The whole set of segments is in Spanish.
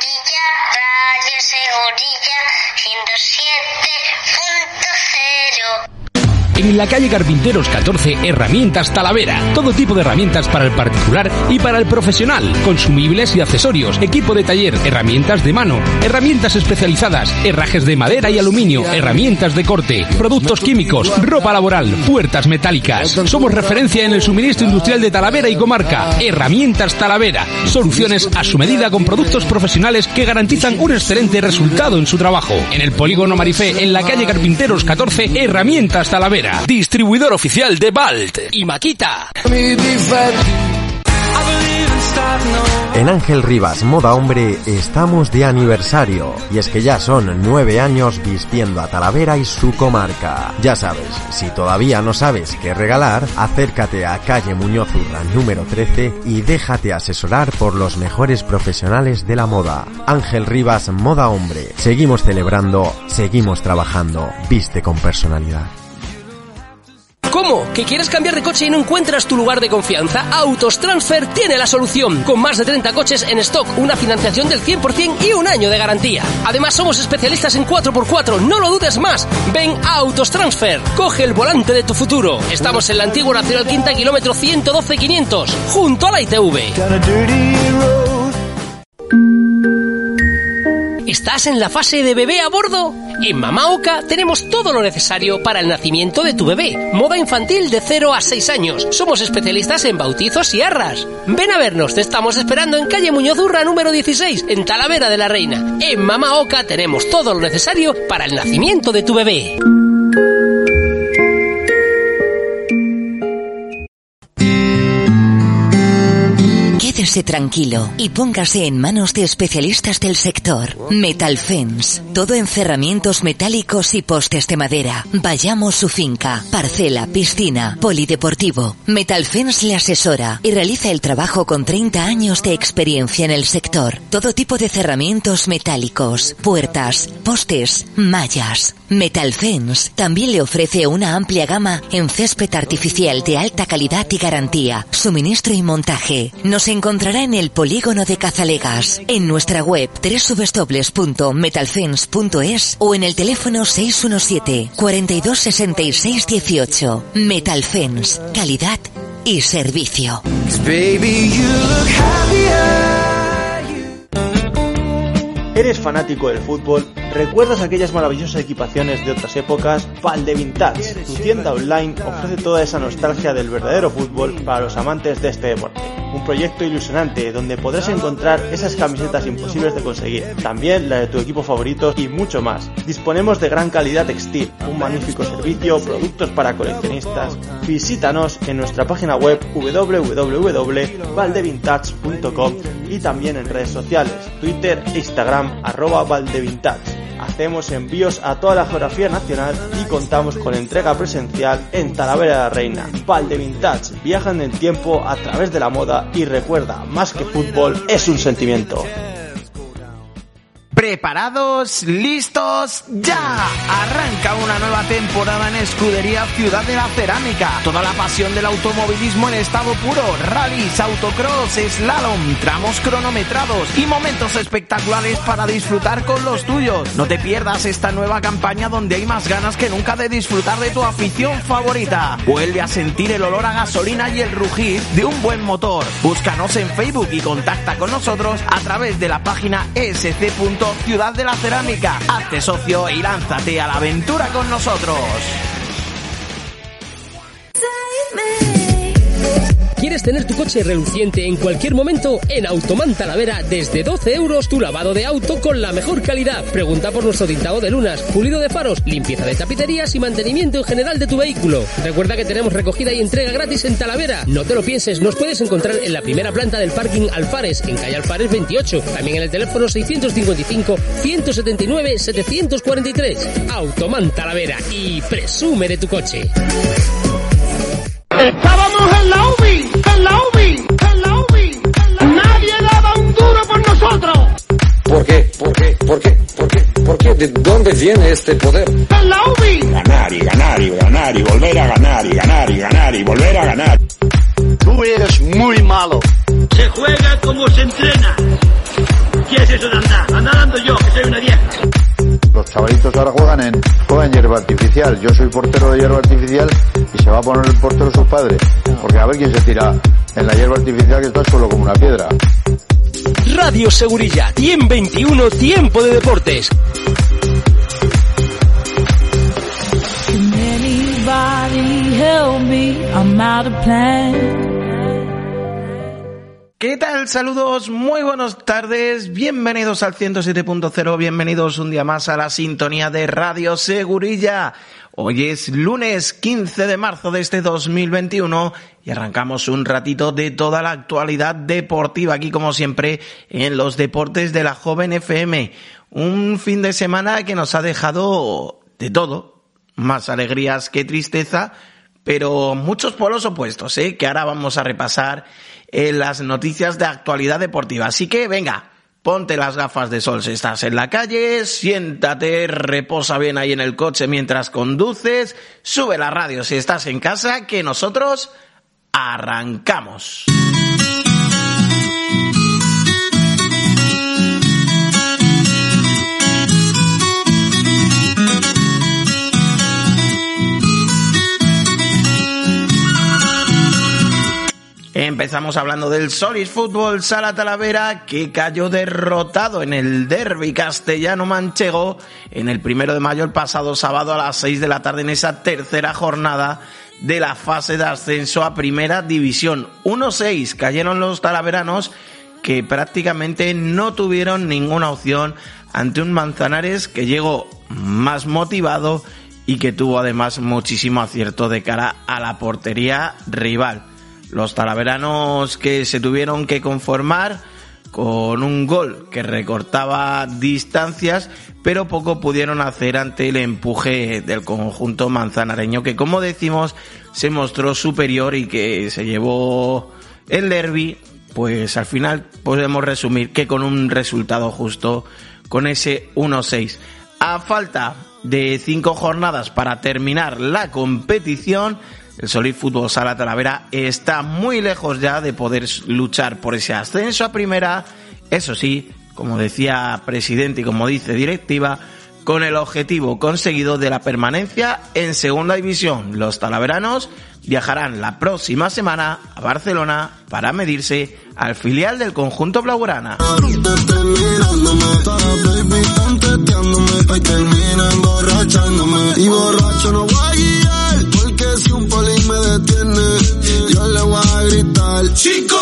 迪迦 En la calle Carpinteros 14, Herramientas Talavera. Todo tipo de herramientas para el particular y para el profesional. Consumibles y accesorios, equipo de taller, herramientas de mano, herramientas especializadas, herrajes de madera y aluminio, herramientas de corte, productos químicos, ropa laboral, puertas metálicas. Somos referencia en el suministro industrial de Talavera y comarca. Herramientas Talavera. Soluciones a su medida con productos profesionales que garantizan un excelente resultado en su trabajo. En el polígono Marifé, en la calle Carpinteros 14, Herramientas Talavera. Distribuidor oficial de Balt y Maquita. En Ángel Rivas Moda Hombre estamos de aniversario y es que ya son nueve años vistiendo a Talavera y su comarca. Ya sabes, si todavía no sabes qué regalar, acércate a calle Muñoz Urra número 13 y déjate asesorar por los mejores profesionales de la moda. Ángel Rivas Moda Hombre. Seguimos celebrando, seguimos trabajando. Viste con personalidad. ¿Cómo? ¿Que quieres cambiar de coche y no encuentras tu lugar de confianza? Autos Transfer tiene la solución. Con más de 30 coches en stock, una financiación del 100% y un año de garantía. Además, somos especialistas en 4x4. No lo dudes más. Ven a Autos Transfer. Coge el volante de tu futuro. Estamos en la antigua Nacional Quinta, kilómetro 112-500, junto a la ITV. ¿Estás en la fase de bebé a bordo? En Mama Oca tenemos todo lo necesario para el nacimiento de tu bebé. Moda infantil de 0 a 6 años. Somos especialistas en bautizos y arras. Ven a vernos, te estamos esperando en calle Muñozurra número 16, en Talavera de la Reina. En Mama Oca tenemos todo lo necesario para el nacimiento de tu bebé. Tranquilo y póngase en manos de especialistas del sector. Metal Fence. Todo en cerramientos metálicos y postes de madera. Vayamos su finca, parcela, piscina, polideportivo. Metal Fence le asesora y realiza el trabajo con 30 años de experiencia en el sector. Todo tipo de cerramientos metálicos, puertas, postes, mallas. Metal Fence también le ofrece una amplia gama en césped artificial de alta calidad y garantía, suministro y montaje. Nos encontrará en el polígono de Cazalegas, en nuestra web www.metalfence.es o en el teléfono 617 42 66 18. Metal Fence, calidad y servicio. ¿Eres fanático del fútbol? ¿Recuerdas aquellas maravillosas equipaciones de otras épocas? Valde Vintage, tu tienda online, ofrece toda esa nostalgia del verdadero fútbol para los amantes de este deporte. Un proyecto ilusionante donde podrás encontrar esas camisetas imposibles de conseguir, también la de tu equipo favorito y mucho más. Disponemos de gran calidad textil, un magnífico servicio, productos para coleccionistas. Visítanos en nuestra página web www.valdevintage.com y también en redes sociales, Twitter e Instagram arroba valdevintage. Hacemos envíos a toda la geografía nacional y contamos con entrega presencial en Talavera de la Reina. Valde Vintage, viajan en el tiempo a través de la moda y recuerda, más que fútbol, es un sentimiento. ¿Preparados? ¿Listos? ¡Ya! Arranca una nueva temporada en Escudería Ciudad de la Cerámica. Toda la pasión del automovilismo en estado puro. Rallys, autocross, slalom, tramos cronometrados y momentos espectaculares para disfrutar con los tuyos. No te pierdas esta nueva campaña donde hay más ganas que nunca de disfrutar de tu afición favorita. Vuelve a sentir el olor a gasolina y el rugir de un buen motor. Búscanos en Facebook y contacta con nosotros a través de la página sc. Ciudad de la Cerámica. Hazte socio y lánzate a la aventura con nosotros. ¿Quieres tener tu coche reluciente en cualquier momento? En Automan Talavera, desde 12 euros tu lavado de auto con la mejor calidad. Pregunta por nuestro tintado de lunas, pulido de faros, limpieza de tapicerías y mantenimiento en general de tu vehículo. Recuerda que tenemos recogida y entrega gratis en Talavera. No te lo pienses, nos puedes encontrar en la primera planta del parking Alfares, en calle Alfares 28. También en el teléfono 655 179 743. Automan Talavera y presume de tu coche. Estábamos en la ¿Por qué? ¿Por qué? ¿Por qué? ¿Por qué? ¿Por qué? ¿De dónde viene este poder? Ganar y ganar y ganar y volver a ganar y ganar y ganar y volver a ganar. Tú eres muy malo. Se juega como se entrena. ¿Qué es eso de andar? Andar dando yo, que soy una vieja. Los chavalitos ahora juegan en, juegan hierba artificial. Yo soy portero de hierba artificial y se va a poner el portero su padre. Porque a ver quién se tira en la hierba artificial que está solo como una piedra. Radio Segurilla, 121 Tiempo de Deportes. ¿Qué tal? Saludos, muy buenas tardes, bienvenidos al 107.0, bienvenidos un día más a la sintonía de Radio Segurilla. Hoy es lunes 15 de marzo de este 2021 y arrancamos un ratito de toda la actualidad deportiva aquí como siempre en los deportes de la joven FM. Un fin de semana que nos ha dejado de todo, más alegrías que tristeza, pero muchos polos opuestos, ¿eh? que ahora vamos a repasar en las noticias de actualidad deportiva. Así que venga, ponte las gafas de sol si estás en la calle, siéntate, reposa bien ahí en el coche mientras conduces, sube la radio si estás en casa, que nosotros arrancamos. Empezamos hablando del Solid Fútbol Sala Talavera que cayó derrotado en el derby castellano manchego en el primero de mayo el pasado sábado a las 6 de la tarde en esa tercera jornada de la fase de ascenso a primera división. 1-6 cayeron los talaveranos que prácticamente no tuvieron ninguna opción ante un Manzanares que llegó más motivado y que tuvo además muchísimo acierto de cara a la portería rival. Los talaveranos que se tuvieron que conformar con un gol que recortaba distancias, pero poco pudieron hacer ante el empuje del conjunto manzanareño, que como decimos se mostró superior y que se llevó el derby, pues al final podemos resumir que con un resultado justo, con ese 1-6. A falta de cinco jornadas para terminar la competición, el Solid Fútbol Sala Talavera está muy lejos ya de poder luchar por ese ascenso a primera, eso sí, como decía presidente y como dice directiva, con el objetivo conseguido de la permanencia en segunda división. Los talaveranos viajarán la próxima semana a Barcelona para medirse al filial del conjunto blaugrana. Voy a gritar. Chico,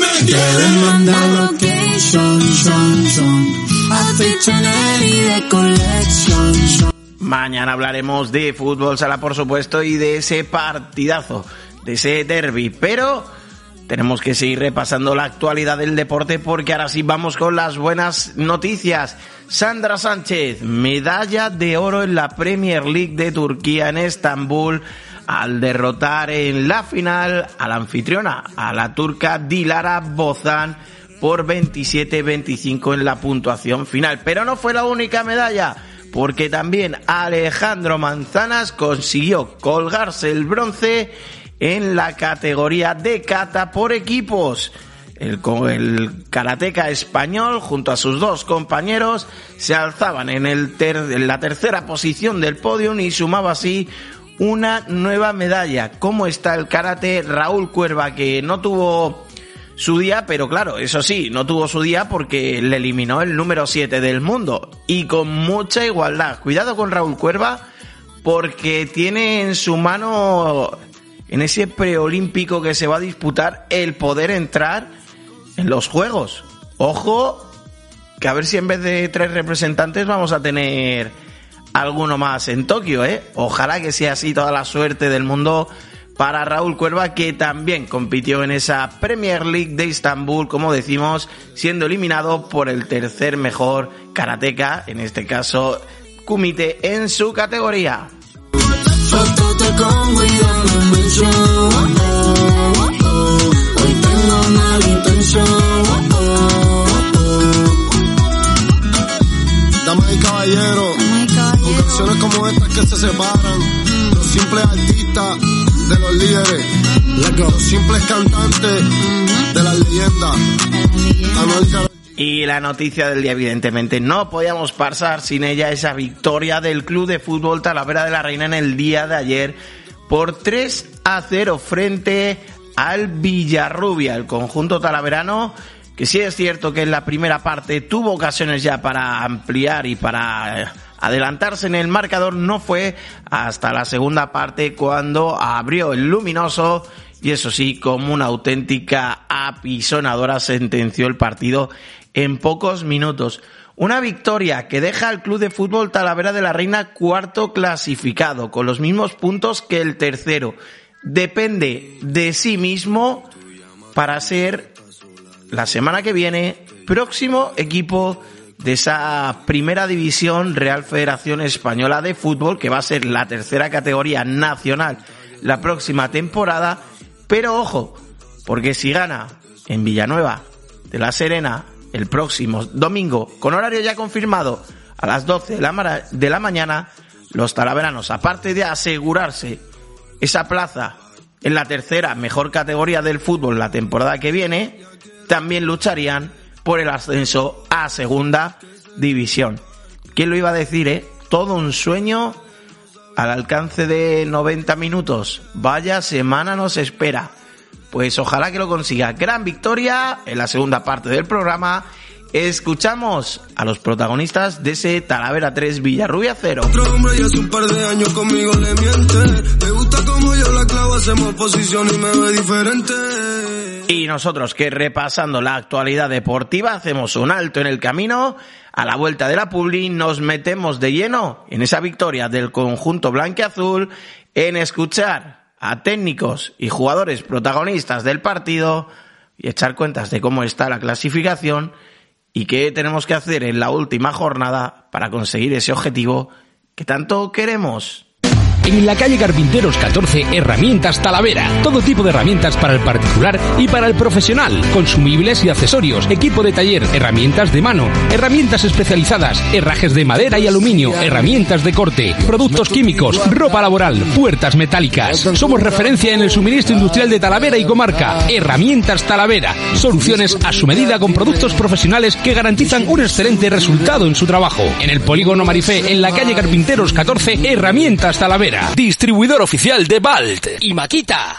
me Deben mandar location, son, son, a y de collection. Mañana hablaremos de fútbol sala, por supuesto, y de ese partidazo, de ese derby, pero tenemos que seguir repasando la actualidad del deporte porque ahora sí vamos con las buenas noticias. Sandra Sánchez, medalla de oro en la Premier League de Turquía en Estambul al derrotar en la final a la anfitriona, a la turca Dilara Bozan por 27-25 en la puntuación final. Pero no fue la única medalla, porque también Alejandro Manzanas consiguió colgarse el bronce en la categoría de kata por equipos. El, el karateca español, junto a sus dos compañeros, se alzaban en, el en la tercera posición del podio y sumaba así una nueva medalla. ¿Cómo está el karate? Raúl Cuerva, que no tuvo su día, pero claro, eso sí, no tuvo su día porque le eliminó el número 7 del mundo. Y con mucha igualdad. Cuidado con Raúl Cuerva, porque tiene en su mano, en ese preolímpico que se va a disputar, el poder entrar en los Juegos. Ojo, que a ver si en vez de tres representantes vamos a tener alguno más en Tokio, ¿eh? Ojalá que sea así toda la suerte del mundo para Raúl Cuerva, que también compitió en esa Premier League de Estambul, como decimos, siendo eliminado por el tercer mejor karateca, en este caso Kumite, en su categoría. Canciones como estas que se separan. Los simples artistas de los líderes. Los simples cantantes de las leyendas. Anuel Y la noticia del día, evidentemente, no podíamos pasar sin ella esa victoria del Club de Fútbol Talavera de la Reina en el día de ayer por 3 a 0 frente al Villarrubia, el conjunto talaverano, que sí es cierto que en la primera parte tuvo ocasiones ya para ampliar y para adelantarse en el marcador, no fue hasta la segunda parte cuando abrió el luminoso y eso sí, como una auténtica apisonadora sentenció el partido en pocos minutos. Una victoria que deja al Club de Fútbol Talavera de la Reina cuarto clasificado, con los mismos puntos que el tercero. Depende de sí mismo para ser la semana que viene próximo equipo de esa primera división Real Federación Española de Fútbol, que va a ser la tercera categoría nacional la próxima temporada. Pero ojo, porque si gana en Villanueva de la Serena el próximo domingo, con horario ya confirmado a las 12 de la, de la mañana, los talaveranos, aparte de asegurarse esa plaza en la tercera mejor categoría del fútbol la temporada que viene, también lucharían por el ascenso a segunda división. ¿Quién lo iba a decir, eh? Todo un sueño al alcance de 90 minutos. Vaya semana nos espera. Pues ojalá que lo consiga. Gran victoria en la segunda parte del programa. Escuchamos a los protagonistas de ese Talavera 3 Villarrubia 0. Otro hombre ya hace un par de años conmigo le miente. Me gusta como yo la clavo, hacemos posición y me ve diferente. Y nosotros que repasando la actualidad deportiva hacemos un alto en el camino. A la vuelta de la Publi nos metemos de lleno en esa victoria del conjunto blanqueazul en escuchar a técnicos y jugadores protagonistas del partido y echar cuentas de cómo está la clasificación y qué tenemos que hacer en la última jornada para conseguir ese objetivo que tanto queremos. En la calle Carpinteros 14, Herramientas Talavera. Todo tipo de herramientas para el particular y para el profesional. Consumibles y accesorios, equipo de taller, herramientas de mano, herramientas especializadas, herrajes de madera y aluminio, herramientas de corte, productos químicos, ropa laboral, puertas metálicas. Somos referencia en el suministro industrial de Talavera y comarca. Herramientas Talavera. Soluciones a su medida con productos profesionales que garantizan un excelente resultado en su trabajo. En el polígono Marifé, en la calle Carpinteros 14, Herramientas Talavera. Distribuidor oficial de Balt y Maquita.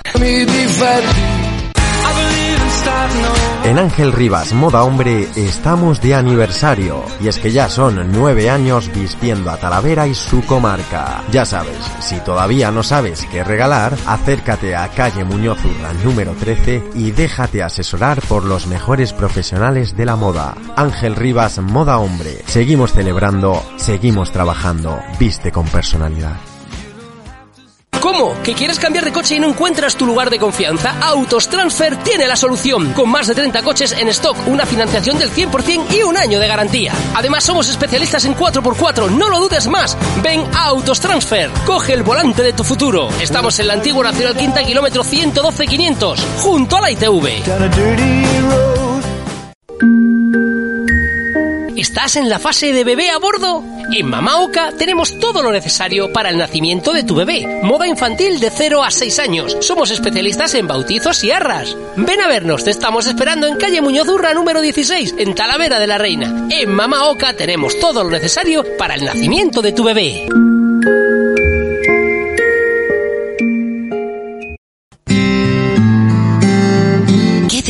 En Ángel Rivas Moda Hombre estamos de aniversario y es que ya son nueve años vistiendo a Talavera y su comarca. Ya sabes, si todavía no sabes qué regalar, acércate a calle Muñoz Urra número 13 y déjate asesorar por los mejores profesionales de la moda. Ángel Rivas Moda Hombre. Seguimos celebrando, seguimos trabajando. Viste con personalidad. ¿Cómo? ¿Que quieres cambiar de coche y no encuentras tu lugar de confianza? Autos Transfer tiene la solución. Con más de 30 coches en stock, una financiación del 100% y un año de garantía. Además, somos especialistas en 4x4, no lo dudes más. Ven a Autos Transfer. Coge el volante de tu futuro. Estamos en la antigua Nacional Quinta, kilómetro 112-500, junto a la ITV. ¿Estás en la fase de bebé a bordo? En Mamaoka tenemos todo lo necesario para el nacimiento de tu bebé. Moda infantil de 0 a 6 años. Somos especialistas en bautizos y arras. Ven a vernos, te estamos esperando en calle Muñoz Urra número 16, en Talavera de la Reina. En Mamaoka tenemos todo lo necesario para el nacimiento de tu bebé.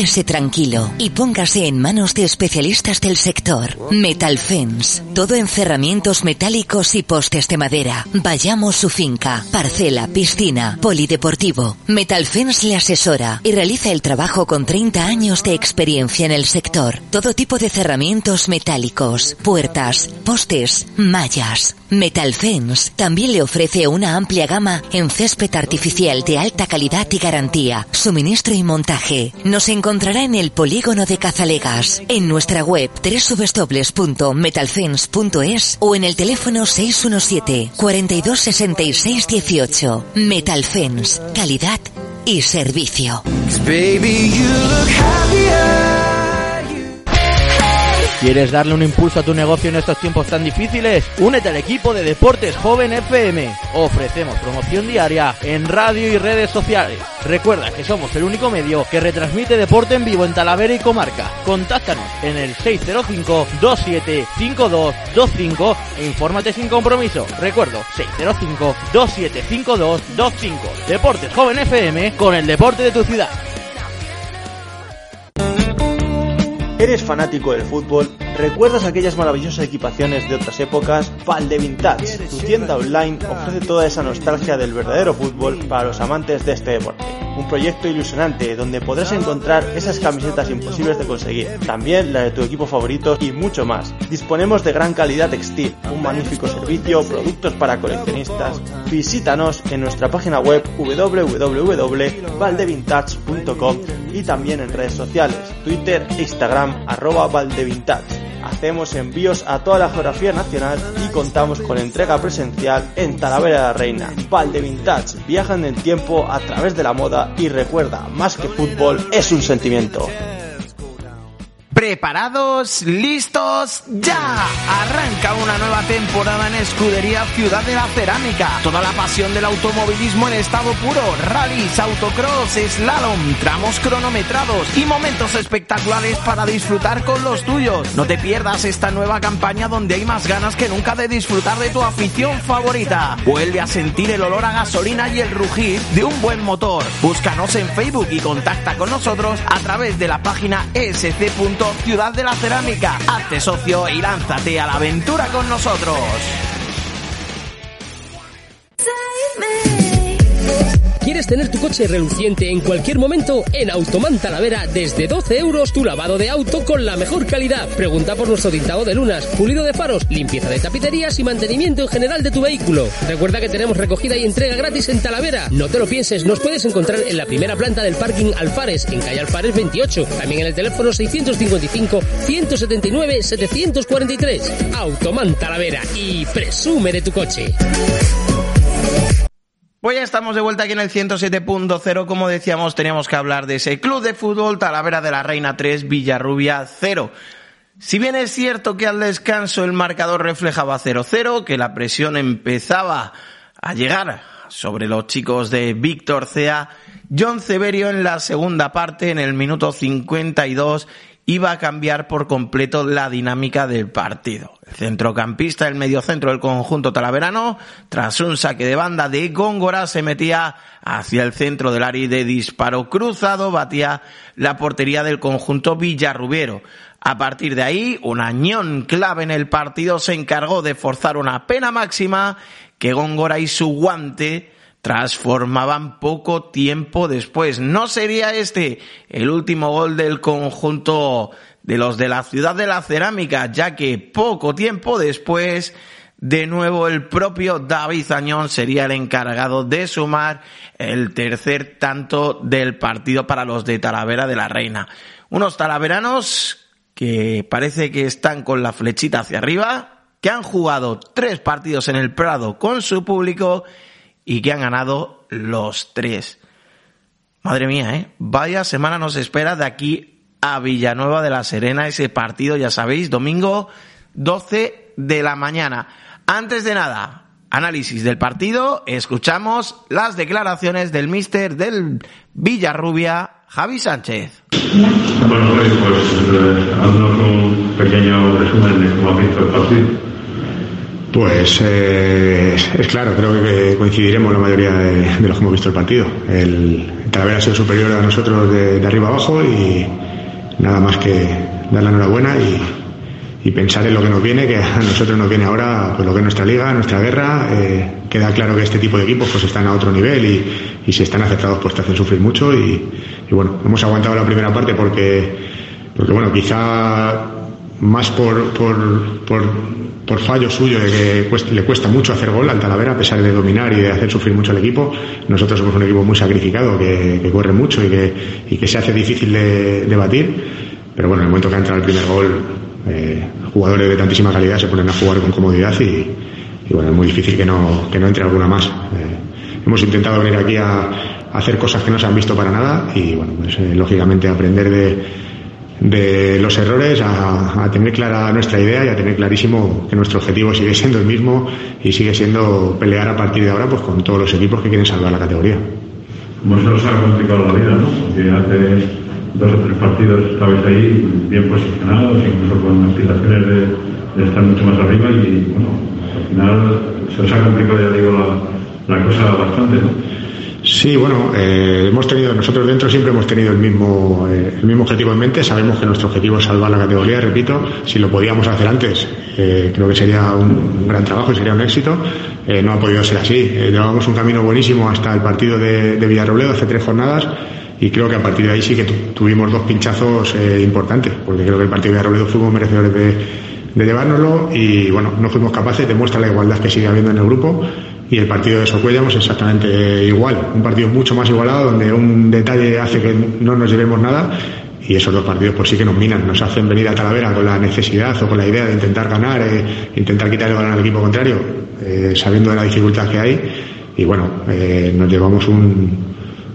Quédese tranquilo y póngase en manos de especialistas del sector. Metal Fence. Todo en cerramientos metálicos y postes de madera. Vayamos su finca, parcela, piscina, polideportivo. Metal Fence le asesora y realiza el trabajo con 30 años de experiencia en el sector. Todo tipo de cerramientos metálicos, puertas, postes, mallas. Metal Fence también le ofrece una amplia gama en césped artificial de alta calidad y garantía, suministro y montaje. Nos encontrará en el polígono de Cazalegas, en nuestra web www.metalfence.es o en el teléfono 617 4266 18. Metal Fence, calidad y servicio. ¿Quieres darle un impulso a tu negocio en estos tiempos tan difíciles? Únete al equipo de Deportes Joven FM. Ofrecemos promoción diaria en radio y redes sociales. Recuerda que somos el único medio que retransmite deporte en vivo en Talavera y comarca. Contáctanos en el 605-275225 e infórmate sin compromiso. Recuerdo, 605-275225. Deportes Joven FM con el deporte de tu ciudad. ¿Eres fanático del fútbol? ¿Recuerdas aquellas maravillosas equipaciones de otras épocas? Valde Vintage, tu tienda online, ofrece toda esa nostalgia del verdadero fútbol para los amantes de este deporte. Un proyecto ilusionante donde podrás encontrar esas camisetas imposibles de conseguir, también la de tu equipo favorito y mucho más. Disponemos de gran calidad textil, un magnífico servicio, productos para coleccionistas. Visítanos en nuestra página web www.valdevintage.com y también en redes sociales, Twitter, Instagram, arroba Valdevintage. Hacemos envíos a toda la geografía nacional y contamos con entrega presencial en Talavera de la Reina. Valde Vintage viaja en el tiempo a través de la moda y recuerda, más que fútbol es un sentimiento. ¿Preparados? ¿Listos? ¡Ya! Arranca una nueva temporada en Escudería Ciudad de la Cerámica. Toda la pasión del automovilismo en estado puro. Rallys, autocross, slalom, tramos cronometrados y momentos espectaculares para disfrutar con los tuyos. No te pierdas esta nueva campaña donde hay más ganas que nunca de disfrutar de tu afición favorita. Vuelve a sentir el olor a gasolina y el rugir de un buen motor. Búscanos en Facebook y contacta con nosotros a través de la página sc. Ciudad de la Cerámica. Hazte socio y lánzate a la aventura con nosotros. ¿Quieres tener tu coche reluciente en cualquier momento? En Automan Talavera, desde 12 euros tu lavado de auto con la mejor calidad. Pregunta por nuestro tintado de lunas, pulido de faros, limpieza de tapicerías y mantenimiento en general de tu vehículo. Recuerda que tenemos recogida y entrega gratis en Talavera. No te lo pienses, nos puedes encontrar en la primera planta del parking Alfares, en calle Alfares 28. También en el teléfono 655 179 743. Automan Talavera y presume de tu coche. Pues ya estamos de vuelta aquí en el 107.0. Como decíamos, teníamos que hablar de ese club de fútbol Talavera de la Reina 3, Villarrubia 0. Si bien es cierto que al descanso el marcador reflejaba 0-0, que la presión empezaba a llegar sobre los chicos de Víctor Cea, John Severio en la segunda parte, en el minuto 52, iba a cambiar por completo la dinámica del partido. El centrocampista, el mediocentro del conjunto talaverano, tras un saque de banda de Góngora, se metía hacia el centro del área de disparo cruzado, batía la portería del conjunto Villarrubiero. A partir de ahí, un añón clave en el partido se encargó de forzar una pena máxima que Góngora y su guante transformaban poco tiempo después. No sería este el último gol del conjunto de los de la ciudad de la cerámica, ya que poco tiempo después, de nuevo el propio David Añón sería el encargado de sumar el tercer tanto del partido para los de Talavera de la Reina. Unos talaveranos que parece que están con la flechita hacia arriba, que han jugado tres partidos en el Prado con su público y que han ganado los tres. Madre mía, ¿eh? Vaya semana nos espera de aquí a Villanueva de la Serena, ese partido, ya sabéis, domingo 12 de la mañana. Antes de nada, análisis del partido, escuchamos las declaraciones del mister del Villarrubia, Javi Sánchez. Bueno, pues, pues haznos un pequeño resumen de cómo ha visto el partido. Pues eh, es claro, creo que coincidiremos la mayoría de, los que hemos visto el partido. El Talavera ha sido superior a nosotros de, arriba abajo y nada más que dar la enhorabuena y, pensar en lo que nos viene, que a nosotros nos viene ahora pues lo que es nuestra liga, nuestra guerra. Eh, queda claro que este tipo de equipos pues están a otro nivel y, si están aceptados pues te hacen sufrir mucho y, bueno, hemos aguantado la primera parte porque, porque bueno, quizá más por, por, por por fallo suyo de que le cuesta mucho hacer gol al Talavera a pesar de dominar y de hacer sufrir mucho al equipo. Nosotros somos un equipo muy sacrificado, que, corre mucho y que, y que se hace difícil de, batir. Pero bueno, en el momento que entra el primer gol, eh, jugadores de tantísima calidad se ponen a jugar con comodidad y, bueno, es muy difícil que no, que no entre alguna más. Eh, hemos intentado venir aquí a, hacer cosas que no se han visto para nada y bueno, pues eh, lógicamente aprender de de los errores a, tener clara nuestra idea y a tener clarísimo que nuestro objetivo sigue siendo el mismo y sigue siendo pelear a partir de ahora pues con todos los equipos que quieren salvar la categoría. Nos ha complicado la vida, ¿no? Porque hace dos o tres partidos estabais ahí bien posicionados, incluso con aspiraciones de, de estar mucho más arriba y bueno, al final se os ha complicado, ya digo, la, la cosa bastante. ¿no? Sí, bueno, eh, hemos tenido, nosotros dentro siempre hemos tenido el mismo, eh, el mismo objetivo en mente. Sabemos que nuestro objetivo es salvar la categoría, repito. Si lo podíamos hacer antes, eh, creo que sería un, gran trabajo y sería un éxito. Eh, no ha podido ser así. Llevábamos un camino buenísimo hasta el partido de, Villarrobledo hace tres jornadas y creo que a partir de ahí sí que tu, tuvimos dos pinchazos importantes, porque creo que el partido de Villarrobledo fuimos merecedores de, de llevárnoslo y bueno, no fuimos capaces, demuestra la igualdad que sigue habiendo en el grupo y el partido de Socuellamos exactamente igual, un partido mucho más igualado donde un detalle hace que no nos llevemos nada y esos dos partidos por sí que nos minan, nos hacen venir a Talavera con la necesidad o con la idea de intentar ganar, eh, intentar quitar el balón al equipo contrario, eh, sabiendo de la dificultad que hay y bueno, eh, nos llevamos un,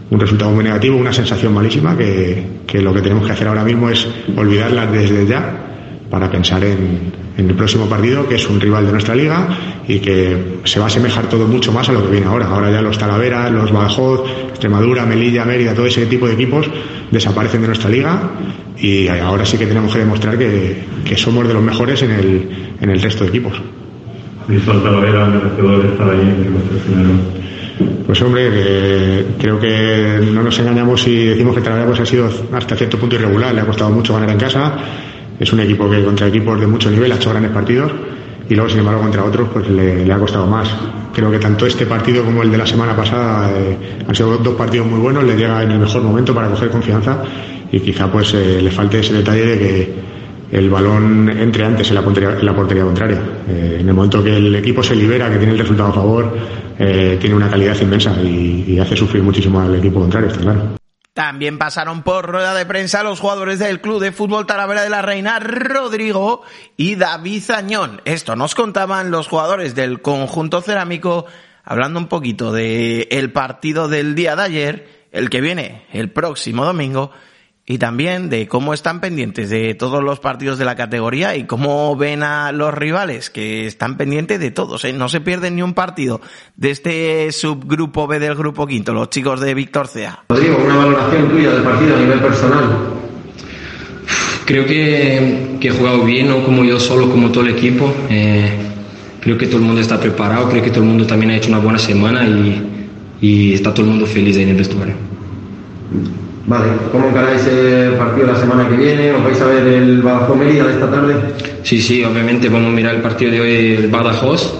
un resultado muy negativo, una sensación malísima que, que lo que tenemos que hacer ahora mismo es olvidarla desde ya para pensar en, en, el próximo partido, que es un rival de nuestra liga y que se va a asemejar todo mucho más a lo que viene ahora. Ahora ya los Talavera, los Badajoz, Extremadura, Melilla, Mérida, todo ese tipo de equipos desaparecen de nuestra liga y ahora sí que tenemos que demostrar que, que somos de los mejores en el, en el resto de equipos. ¿Visto al Talavera merecedor estar ahí en primeros? Pues hombre, eh, creo que no nos engañamos si decimos que Talavera pues, ha sido hasta cierto punto irregular, le ha costado mucho ganar en casa es un equipo que contra equipos de mucho nivel ha hecho grandes partidos y luego sin embargo contra otros pues le, ha costado más. Creo que tanto este partido como el de la semana pasada eh, han sido dos partidos muy buenos, le llega en el mejor momento para coger confianza y quizá pues eh, le falte ese detalle de que el balón entre antes en la portería, en la portería contraria. Eh, en el momento que el equipo se libera, que tiene el resultado a favor, eh, tiene una calidad inmensa y, y hace sufrir muchísimo al equipo contrario, está claro. También pasaron por rueda de prensa los jugadores del Club de Fútbol Talavera de la Reina, Rodrigo y David Zañón. Esto nos contaban los jugadores del conjunto cerámico, hablando un poquito de el partido del día de ayer, el que viene el próximo domingo, y también de cómo están pendientes de todos los partidos de la categoría y cómo ven a los rivales que están pendientes de todos. ¿eh? No se pierden ni un partido de este subgrupo B del grupo quinto, los chicos de Víctor Cea. Rodrigo, una valoración tuya del partido a nivel personal. Creo que, que he jugado bien, no como yo solo, como todo el equipo. Eh, creo que todo el mundo está preparado, creo que todo el mundo también ha hecho una buena semana y, y está todo el mundo feliz ahí en el vestuario. Vale, ¿cómo encaráis el partido la semana que viene? ¿Os vais a ver el Badajoz Mérida de esta tarde? Sí, sí, obviamente vamos a mirar el partido de hoy, el Badajoz.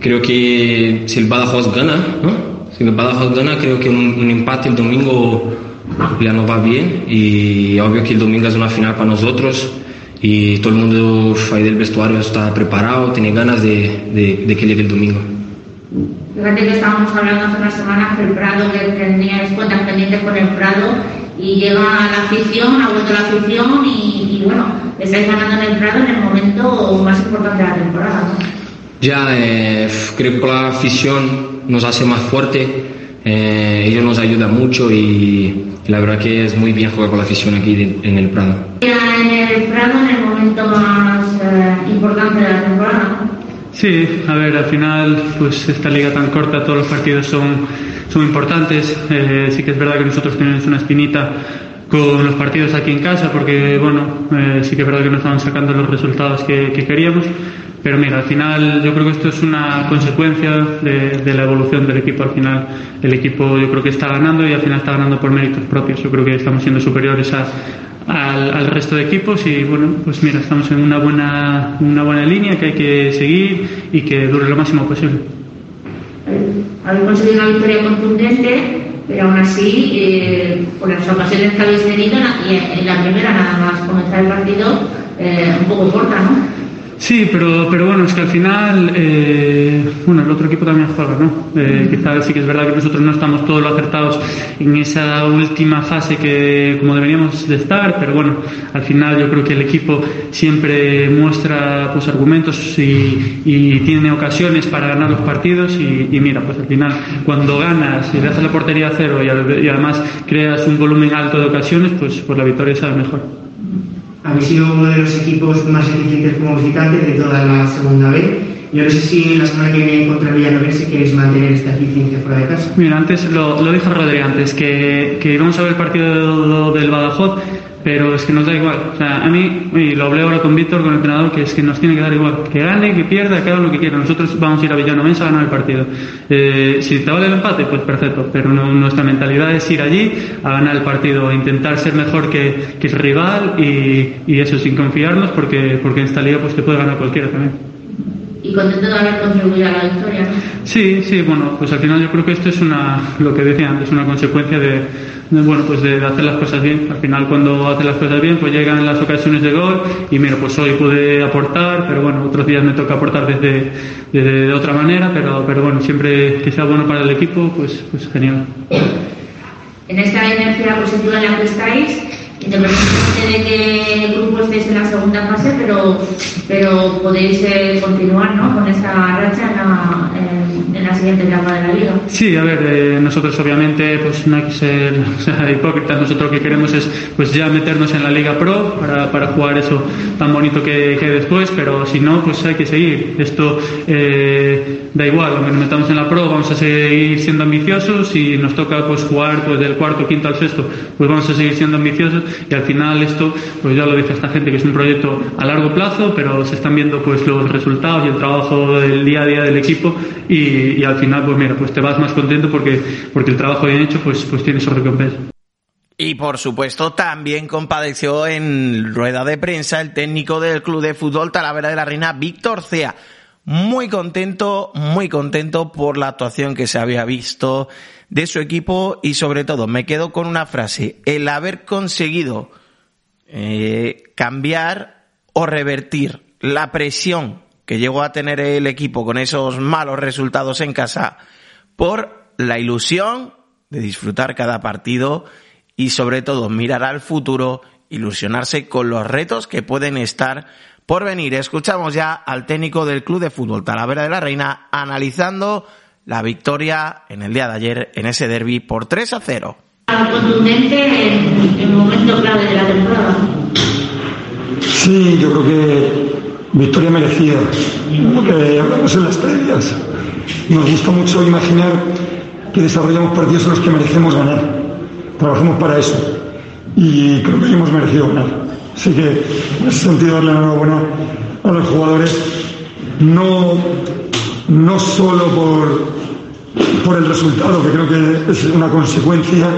Creo que si el Badajoz gana, ¿no? Si el Badajoz gana, creo que un, un empate el domingo ya nos va bien y obvio que el domingo es una final para nosotros y todo el mundo ahí del vestuario está preparado, tiene ganas de, de, de que llegue el domingo. Fíjate que estábamos hablando hace unas semanas del Prado, que teníais cuentas pendientes con el Prado, y llega la afición, ha vuelto la afición, y, y bueno, estáis ganando en el Prado en el momento más importante de la temporada. Ya, eh, creo que la afición nos hace más fuerte, eh, ellos nos ayudan mucho y la verdad que es muy bien jugar con la afición aquí en el Prado. Era en el Prado en el momento más eh, importante de la temporada. ¿no? Sí, a ver, al final, pues esta liga tan corta, todos los partidos son, son importantes. Eh, sí que es verdad que nosotros tenemos una espinita con los partidos aquí en casa, porque, bueno, eh, sí que es verdad que no estaban sacando los resultados que, que, queríamos. Pero mira, al final yo creo que esto es una consecuencia de, de, la evolución del equipo. Al final el equipo yo creo que está ganando y al final está ganando por méritos propios. Yo creo que estamos siendo superiores a, al, al, resto de equipos y bueno, pues mira, estamos en una buena, una buena línea que hay que seguir y que dure lo máximo posible. Habéis conseguido una victoria contundente, pero aún así, eh, por las ocasiones que habéis tenido, y en la primera nada más comenzar el partido, eh, un poco corta, ¿no? Sí, pero, pero bueno, es que al final, eh, bueno, el otro equipo también juega, ¿no? Eh, quizás sí que es verdad que nosotros no estamos todos lo acertados en esa última fase que como deberíamos de estar, pero bueno, al final yo creo que el equipo siempre muestra pues argumentos y, y tiene ocasiones para ganar los partidos y, y, mira, pues al final cuando ganas y le haces la portería a cero y, y además creas un volumen alto de ocasiones, pues, pues la victoria sabe mejor habéis sido uno de los equipos más eficientes como visitantes de toda la segunda vez Yo no sé si la semana que viene contra el Villanovense queréis mantener esta eficiencia fuera de casa. Mira, antes lo, dijo Rodri antes, que, que íbamos a ver el partido del Badajoz pero es que nos da igual. O sea, a mí, y lo hablé ahora con Víctor, con el entrenador, que es que nos tiene que dar igual. Que gane, que pierda, que haga lo que quiera. Nosotros vamos a ir a Villanovense a ganar el partido. Eh, si te vale el empate, pues perfecto. Pero nuestra mentalidad es ir allí a ganar el partido, intentar ser mejor que, que el rival y, y, eso, sin confiarnos, porque, porque en esta liga pues te puede ganar cualquiera también. Y contento de haber contribuido a la victoria. ¿no? Sí, sí, bueno, pues al final yo creo que esto es una, lo que decía antes, una consecuencia de bueno, pues de, hacer las cosas bien. Al final, cuando hace las cosas bien, pues llegan las ocasiones de gol y mira, pues hoy pude aportar, pero bueno, otros días me toca aportar desde, de otra manera, pero, pero bueno, siempre que sea bueno para el equipo, pues, pues genial. En esta energía positiva en la que estáis, independientemente de que el grupo estéis en la segunda fase, pero, pero podéis eh, continuar ¿no? con esa racha en la, la siguiente etapa de la liga. Sí, a ver, eh, nosotros obviamente pues no hay que ser o sea, hipócritas, nosotros lo que queremos es pues ya meternos en la Liga Pro para, para jugar eso tan bonito que, que, después, pero si no, pues hay que seguir. Esto eh, da igual, aunque nos metamos en la Pro, vamos a seguir siendo ambiciosos y nos toca pues jugar pues del cuarto, quinto al sexto, pues vamos a seguir siendo ambiciosos y al final esto, pues ya lo dice esta gente que es un proyecto a largo plazo, pero se están viendo pues los resultados y el trabajo del día a día del equipo y, y al final pues mira, pues te vas más contento porque, porque el trabajo bien hecho pues, pues tiene su recompensa. Y por supuesto también compadeció en rueda de prensa el técnico del Club de Fútbol Talavera de la Reina, Víctor Cea. Muy contento, muy contento por la actuación que se había visto de su equipo y sobre todo me quedo con una frase, el haber conseguido eh, cambiar o revertir la presión que llegó a tener el equipo con esos malos resultados en casa por la ilusión de disfrutar cada partido y sobre todo mirar al futuro, ilusionarse con los retos que pueden estar por venir. Escuchamos ya al técnico del Club de Fútbol Talavera de la Reina analizando la victoria en el día de ayer en ese derby por 3 a 0. Contundente en el momento clave de la temporada. Sí, yo creo que victoria merecida. Que hablamos en las previas. Nos gusta mucho imaginar que desarrollamos partidos en los que merecemos ganar. Trabajamos para eso. Y creo que hemos merecido ganar. Así que en ese sentido darle enhorabuena a los jugadores. No, no solo por, por el resultado, que creo que es una consecuencia,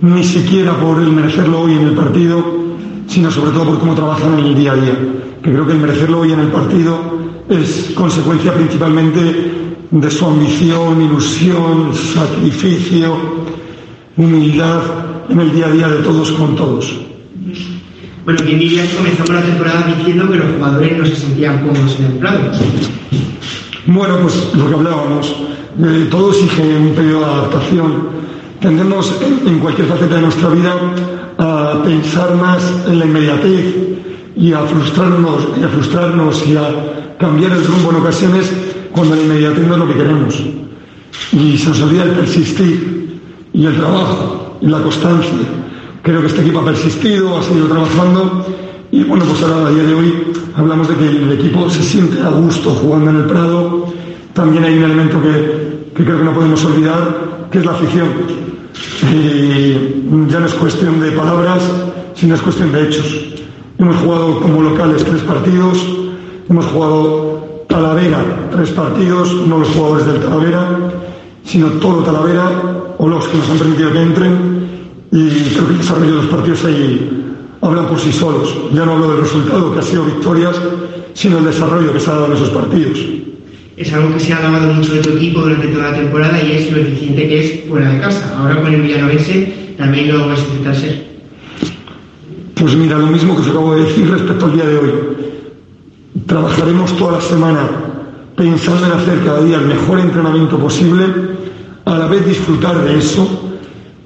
ni siquiera por el merecerlo hoy en el partido, sino sobre todo por cómo trabajan en el día a día. Que creo que el merecerlo hoy en el partido es consecuencia principalmente de su ambición, ilusión, sacrificio, humildad en el día a día de todos con todos. Bueno, quien diría que comenzamos la temporada diciendo que los jugadores no se sentían cómodos en el plano. Bueno, pues lo que hablábamos, eh, todo exige un periodo de adaptación. Tendemos en, cualquier faceta de nuestra vida a pensar más en la inmediatez y a frustrarnos y a frustrarnos y a cambiar el rumbo en ocasiones cuando la inmediatez no es lo que queremos. Y se nos olvida el persistir y el trabajo y la constancia. Creo que este equipo ha persistido, ha seguido trabajando y bueno, pues ahora a día de hoy hablamos de que el equipo se siente a gusto jugando en el Prado. También hay un elemento que, que creo que no podemos olvidar, que es la afición. Y ya no es cuestión de palabras, sino es cuestión de hechos. Hemos jugado como locales tres partidos, hemos jugado Talavera tres partidos, no los jugadores del Talavera, sino todo Talavera o los que nos han permitido que entren. Y creo que el desarrollo de los partidos ahí hablan por sí solos. Ya no hablo del resultado, que ha sido victorias, sino el desarrollo que se ha dado en esos partidos. Es algo que se ha alabado mucho de tu equipo durante toda la temporada y es lo eficiente que es fuera de casa. Ahora con el Villanovense también lo vais a intentar ser. Pues mira, lo mismo que os acabo de decir respecto al día de hoy. Trabajaremos toda la semana pensando en hacer cada día el mejor entrenamiento posible, a la vez disfrutar de eso,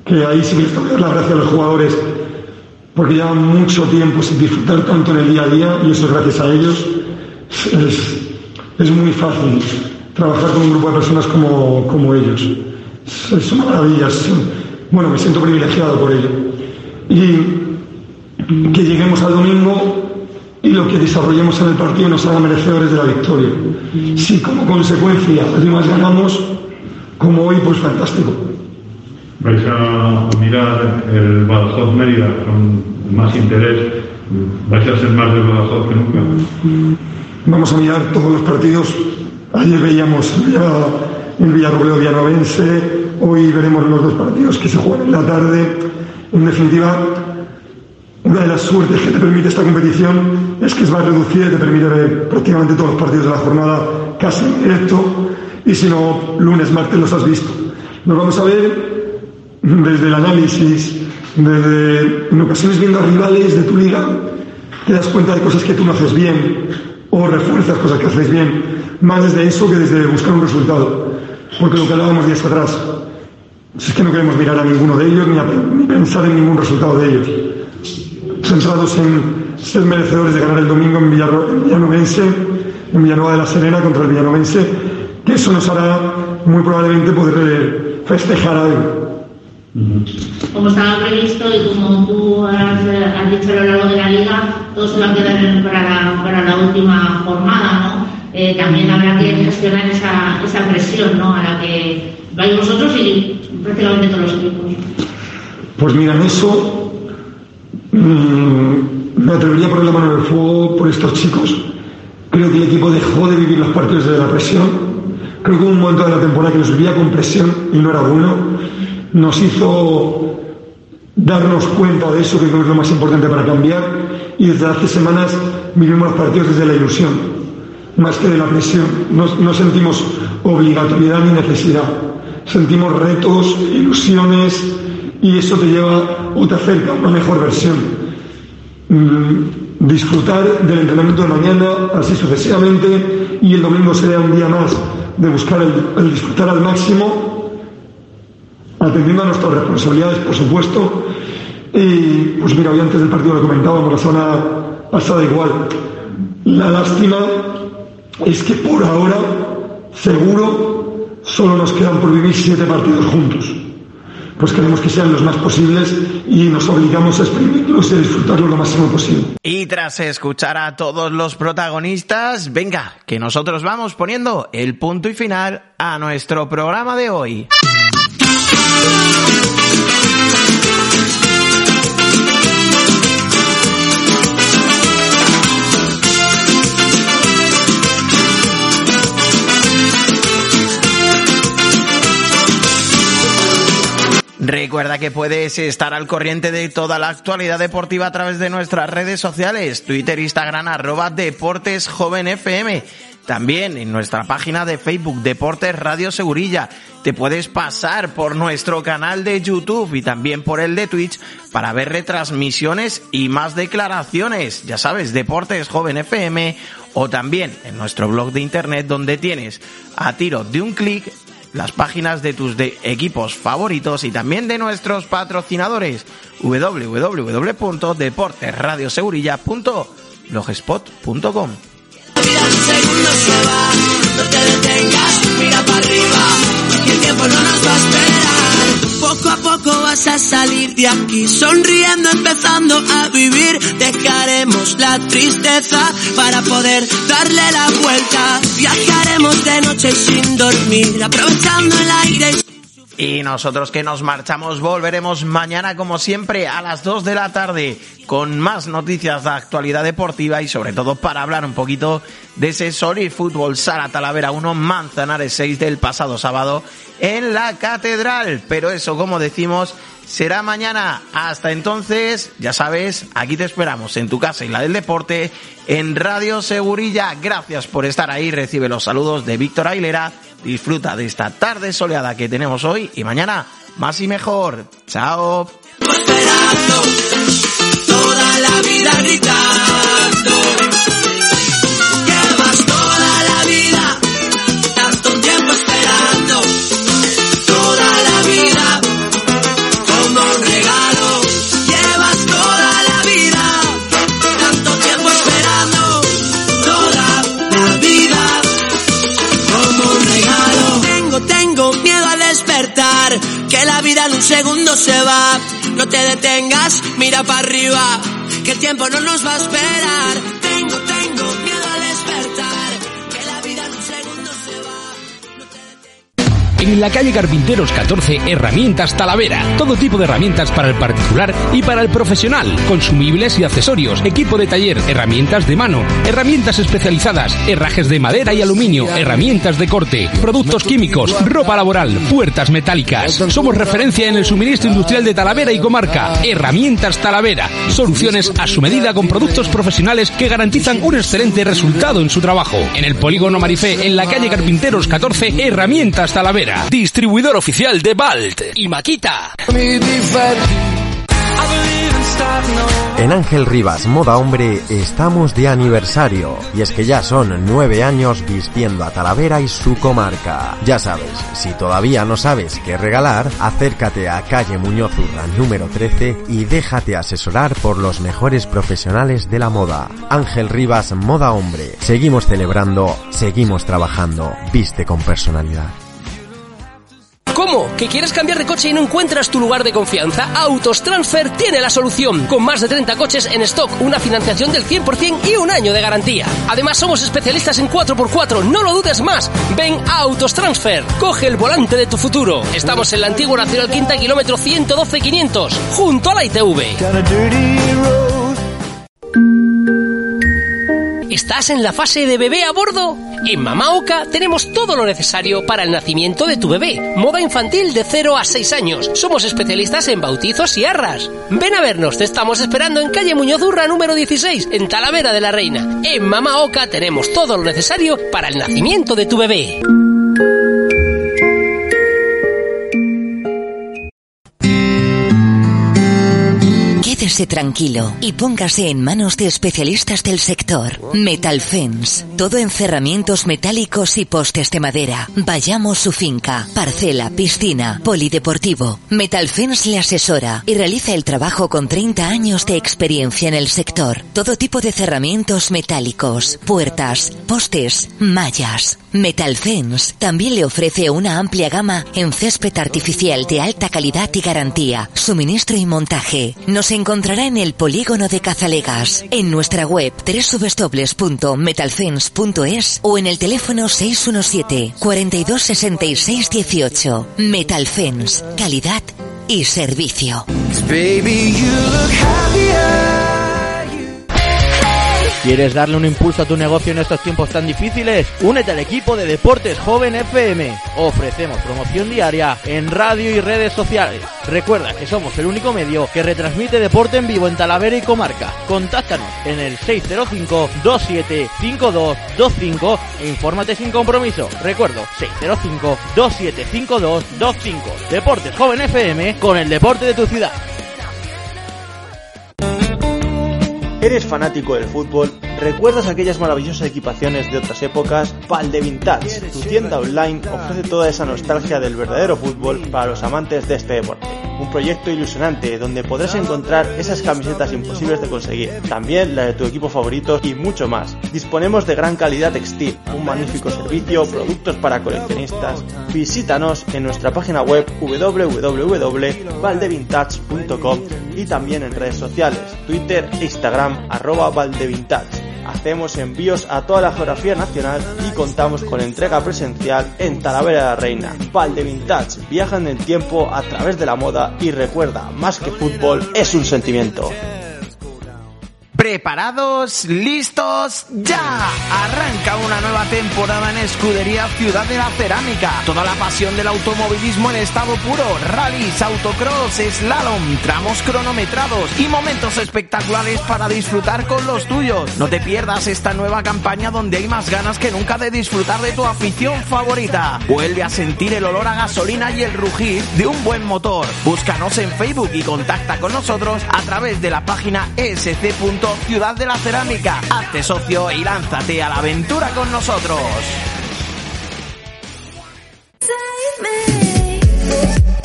que ahí sí que les dar las gracias a los jugadores, porque llevan mucho tiempo sin disfrutar tanto en el día a día, y eso es gracias a ellos. Es muy fácil trabajar con un grupo de personas como, como ellos. Es, es una maravilla. Es, bueno, me siento privilegiado por ello. Y que lleguemos al domingo y lo que desarrollemos en el partido nos haga merecedores de la victoria. Si como consecuencia además ganamos, como hoy, pues fantástico. Vais a mirar el Badajoz Mérida con más interés, vais a ser más del Badajoz que nunca. Vamos a mirar todos los partidos. Ayer veíamos el Villarrobledo Villanovense, hoy veremos los dos partidos que se juegan en la tarde. En definitiva, una de las suertes que te permite esta competición es que es más reducida y te permite ver prácticamente todos los partidos de la jornada casi en directo y si no, lunes, martes los has visto. Nos vamos a ver desde el análisis, desde en ocasiones viendo a rivales de tu liga, te das cuenta de cosas que tú no haces bien o refuerzas cosas que haces bien, más desde eso que desde buscar un resultado. Porque lo que hablábamos días atrás, es que no queremos mirar a ninguno de ellos ni, pensar en ningún resultado de ellos centrados en ser merecedores de ganar el domingo en, Villanovense, en Villanueva de la Serena contra el Villanovense, que eso nos hará muy probablemente poder eh, festejar algo. Como estaba previsto y como tú has, dicho a lo largo de la liga, todo se va a quedar para la, para la última jornada, ¿no? Eh, también habrá que gestionar esa, esa presión ¿no? a la que vais vosotros y prácticamente todos los equipos. Pues mira, en eso Mm, me atrevería a poner la mano en el fuego por estos chicos. Creo que el equipo dejó de vivir los partidos de la presión. Creo que hubo un momento de la temporada que nos vivía con presión y no era bueno. Nos hizo darnos cuenta de eso, que creo que es lo más importante para cambiar. Y desde hace semanas vivimos los partidos desde la ilusión, más que de la presión. No, sentimos obligatoriedad ni necesidad. Sentimos retos, ilusiones, y eso te lleva o te acerca a una mejor versión. Mm, disfrutar del entrenamiento de mañana, así sucesivamente, y el domingo será un día más de buscar el, disfrutar al máximo, atendiendo a nuestras responsabilidades, por supuesto. Y pues mira, hoy antes del partido lo comentábamos, la semana pasada igual. La lástima es que por ahora, seguro, solo nos quedan por vivir siete partidos juntos pues queremos que sean los más posibles y nos obligamos a exprimirlos y a disfrutarlo lo máximo posible. Y tras escuchar a todos los protagonistas, venga, que nosotros vamos poniendo el punto y final a nuestro programa de hoy. Recuerda que puedes estar al corriente de toda la actualidad deportiva a través de nuestras redes sociales, Twitter, Instagram, arroba Deportes Joven FM. También en nuestra página de Facebook, Deportes Radio Segurilla. Te puedes pasar por nuestro canal de YouTube y también por el de Twitch para ver retransmisiones y más declaraciones. Ya sabes, Deportes Joven FM o también en nuestro blog de internet donde tienes a tiro de un clic las páginas de tus equipos favoritos y también de nuestros patrocinadores www.deportesradioseurilla.blogspot.com no te detengas, mira para arriba, que el tiempo no nos va a esperar. Poco a poco vas a salir de aquí, sonriendo, empezando a vivir. Dejaremos la tristeza para poder darle la vuelta. Viajaremos de noche sin dormir, aprovechando el aire. Y nosotros que nos marchamos volveremos mañana como siempre a las 2 de la tarde con más noticias de actualidad deportiva y sobre todo para hablar un poquito de ese Solid Fútbol Sara Talavera 1 Manzanares 6 del pasado sábado en la Catedral. Pero eso, como decimos, será mañana. Hasta entonces, ya sabes, aquí te esperamos en tu casa y la del deporte en Radio Segurilla. Gracias por estar ahí. Recibe los saludos de Víctor Ailera Disfruta de esta tarde soleada que tenemos hoy y mañana más y mejor. Chao. Toda la vida un segundo se va. No te detengas, mira para arriba, que el tiempo no nos va a esperar. En la calle Carpinteros 14, Herramientas Talavera. Todo tipo de herramientas para el particular y para el profesional. Consumibles y accesorios, equipo de taller, herramientas de mano, herramientas especializadas, herrajes de madera y aluminio, herramientas de corte, productos químicos, ropa laboral, puertas metálicas. Somos referencia en el suministro industrial de Talavera y comarca. Herramientas Talavera. Soluciones a su medida con productos profesionales que garantizan un excelente resultado en su trabajo. En el polígono Marifé, en la calle Carpinteros 14, Herramientas Talavera. Distribuidor oficial de Balt y Maquita. En Ángel Rivas Moda Hombre estamos de aniversario y es que ya son nueve años vistiendo a Talavera y su comarca. Ya sabes, si todavía no sabes qué regalar, acércate a calle Muñoz Urra número 13 y déjate asesorar por los mejores profesionales de la moda. Ángel Rivas Moda Hombre. Seguimos celebrando, seguimos trabajando. Viste con personalidad. ¿Cómo? ¿Que quieres cambiar de coche y no encuentras tu lugar de confianza? Autos Transfer tiene la solución. Con más de 30 coches en stock, una financiación del 100% y un año de garantía. Además, somos especialistas en 4x4, no lo dudes más. Ven a Autos Transfer. Coge el volante de tu futuro. Estamos en la antigua Nacional Quinta, kilómetro 112-500, junto a la ITV. ¿Estás en la fase de bebé a bordo? En Mama Oca tenemos todo lo necesario para el nacimiento de tu bebé. Moda infantil de 0 a 6 años. Somos especialistas en bautizos y arras. Ven a vernos, te estamos esperando en calle Muñoz Urra número 16, en Talavera de la Reina. En Mama Oca tenemos todo lo necesario para el nacimiento de tu bebé. Tranquilo y póngase en manos de especialistas del sector. Metal Fence. Todo en cerramientos metálicos y postes de madera. Vayamos su finca, parcela, piscina, polideportivo. Metal Fence le asesora y realiza el trabajo con 30 años de experiencia en el sector. Todo tipo de cerramientos metálicos, puertas, postes, mallas. Metal Fence también le ofrece una amplia gama en césped artificial de alta calidad y garantía, suministro y montaje. Nos encontrará en el polígono de Cazalegas, en nuestra web www.metalfence.es o en el teléfono 617 4266 18. Metal Fence, calidad y servicio. ¿Quieres darle un impulso a tu negocio en estos tiempos tan difíciles? Únete al equipo de Deportes Joven FM. Ofrecemos promoción diaria en radio y redes sociales. Recuerda que somos el único medio que retransmite deporte en vivo en Talavera y comarca. Contáctanos en el 605-275225 e infórmate sin compromiso. Recuerdo, 605-275225. Deportes Joven FM con el deporte de tu ciudad. ¿Eres fanático del fútbol? ¿Recuerdas aquellas maravillosas equipaciones de otras épocas? Valde Vintage, tu tienda online, ofrece toda esa nostalgia del verdadero fútbol para los amantes de este deporte. Un proyecto ilusionante donde podrás encontrar esas camisetas imposibles de conseguir, también la de tu equipo favorito y mucho más. Disponemos de gran calidad textil, un magnífico servicio, productos para coleccionistas. Visítanos en nuestra página web www.valdevintage.com y también en redes sociales, Twitter e Instagram arroba valdevintage. Hacemos envíos a toda la geografía nacional y contamos con entrega presencial en Talavera de la Reina. Valde Vintage, viajan en el tiempo a través de la moda y recuerda, más que fútbol, es un sentimiento. ¿Preparados? ¿Listos? ¡Ya! Arranca una nueva temporada en Escudería Ciudad de la Cerámica. Toda la pasión del automovilismo en estado puro. Rallys, autocross, slalom, tramos cronometrados y momentos espectaculares para disfrutar con los tuyos. No te pierdas esta nueva campaña donde hay más ganas que nunca de disfrutar de tu afición favorita. Vuelve a sentir el olor a gasolina y el rugir de un buen motor. Búscanos en Facebook y contacta con nosotros a través de la página sc. Ciudad de la Cerámica. Hazte socio y lánzate a la aventura con nosotros.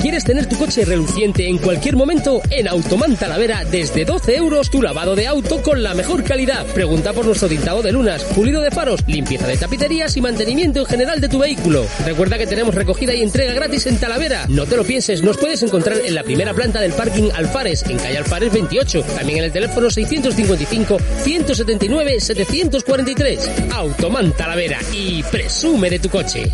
¿Quieres tener tu coche reluciente en cualquier momento? En Automan Talavera, desde 12 euros tu lavado de auto con la mejor calidad. Pregunta por nuestro tintado de lunas, pulido de faros, limpieza de tapicerías y mantenimiento en general de tu vehículo. Recuerda que tenemos recogida y entrega gratis en Talavera. No te lo pienses, nos puedes encontrar en la primera planta del parking Alfares, en calle Alfares 28. También en el teléfono 655-179-743. Automan Talavera y presume de tu coche.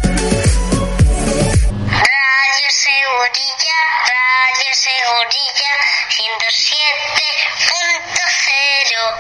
Sevilla, Radio Sevilla, 107.0.